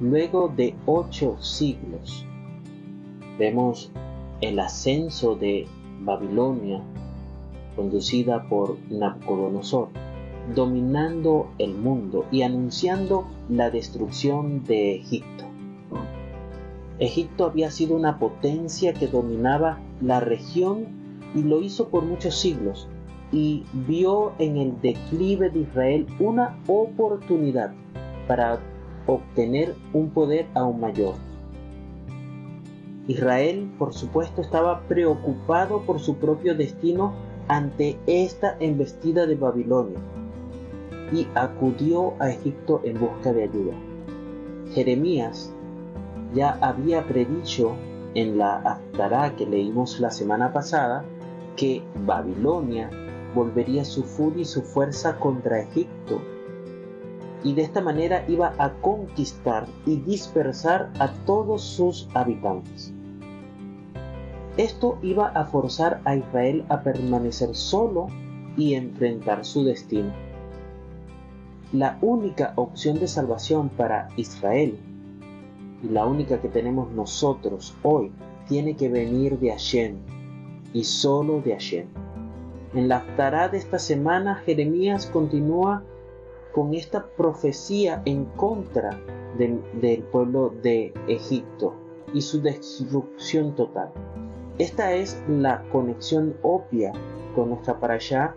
luego de ocho siglos, vemos el ascenso de Babilonia, conducida por Nabucodonosor, dominando el mundo y anunciando la destrucción de Egipto. Egipto había sido una potencia que dominaba la región y lo hizo por muchos siglos y vio en el declive de Israel una oportunidad para obtener un poder aún mayor. Israel, por supuesto, estaba preocupado por su propio destino ante esta embestida de Babilonia y acudió a Egipto en busca de ayuda. Jeremías ya había predicho en la Haftará que leímos la semana pasada que Babilonia volvería su furia y su fuerza contra Egipto y de esta manera iba a conquistar y dispersar a todos sus habitantes. Esto iba a forzar a Israel a permanecer solo y enfrentar su destino. La única opción de salvación para Israel y la única que tenemos nosotros hoy tiene que venir de Hashem y solo de Hashem. En la Aftará de esta semana, Jeremías continúa con esta profecía en contra del pueblo de Egipto y su destrucción total. Esta es la conexión obvia con nuestra para allá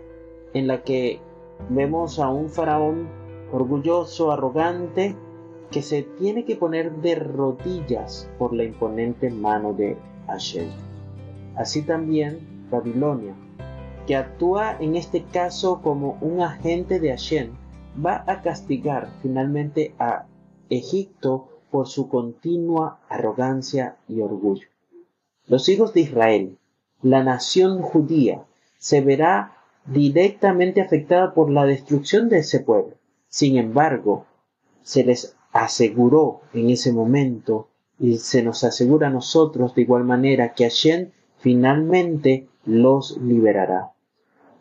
en la que vemos a un faraón orgulloso, arrogante, que se tiene que poner de rodillas por la imponente mano de Hashem. Así también Babilonia, que actúa en este caso como un agente de Hashem, va a castigar finalmente a Egipto por su continua arrogancia y orgullo. Los hijos de Israel, la nación judía, se verá directamente afectada por la destrucción de ese pueblo. Sin embargo, se les aseguró en ese momento y se nos asegura a nosotros de igual manera que Hashem finalmente los liberará.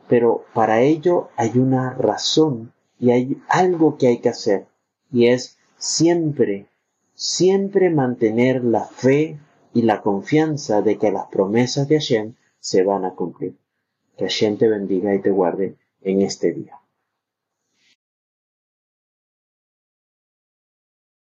Pero para ello hay una razón y hay algo que hay que hacer y es siempre, siempre mantener la fe y la confianza de que las promesas de Hashem se van a cumplir. Que Hashem te bendiga y te guarde en este día.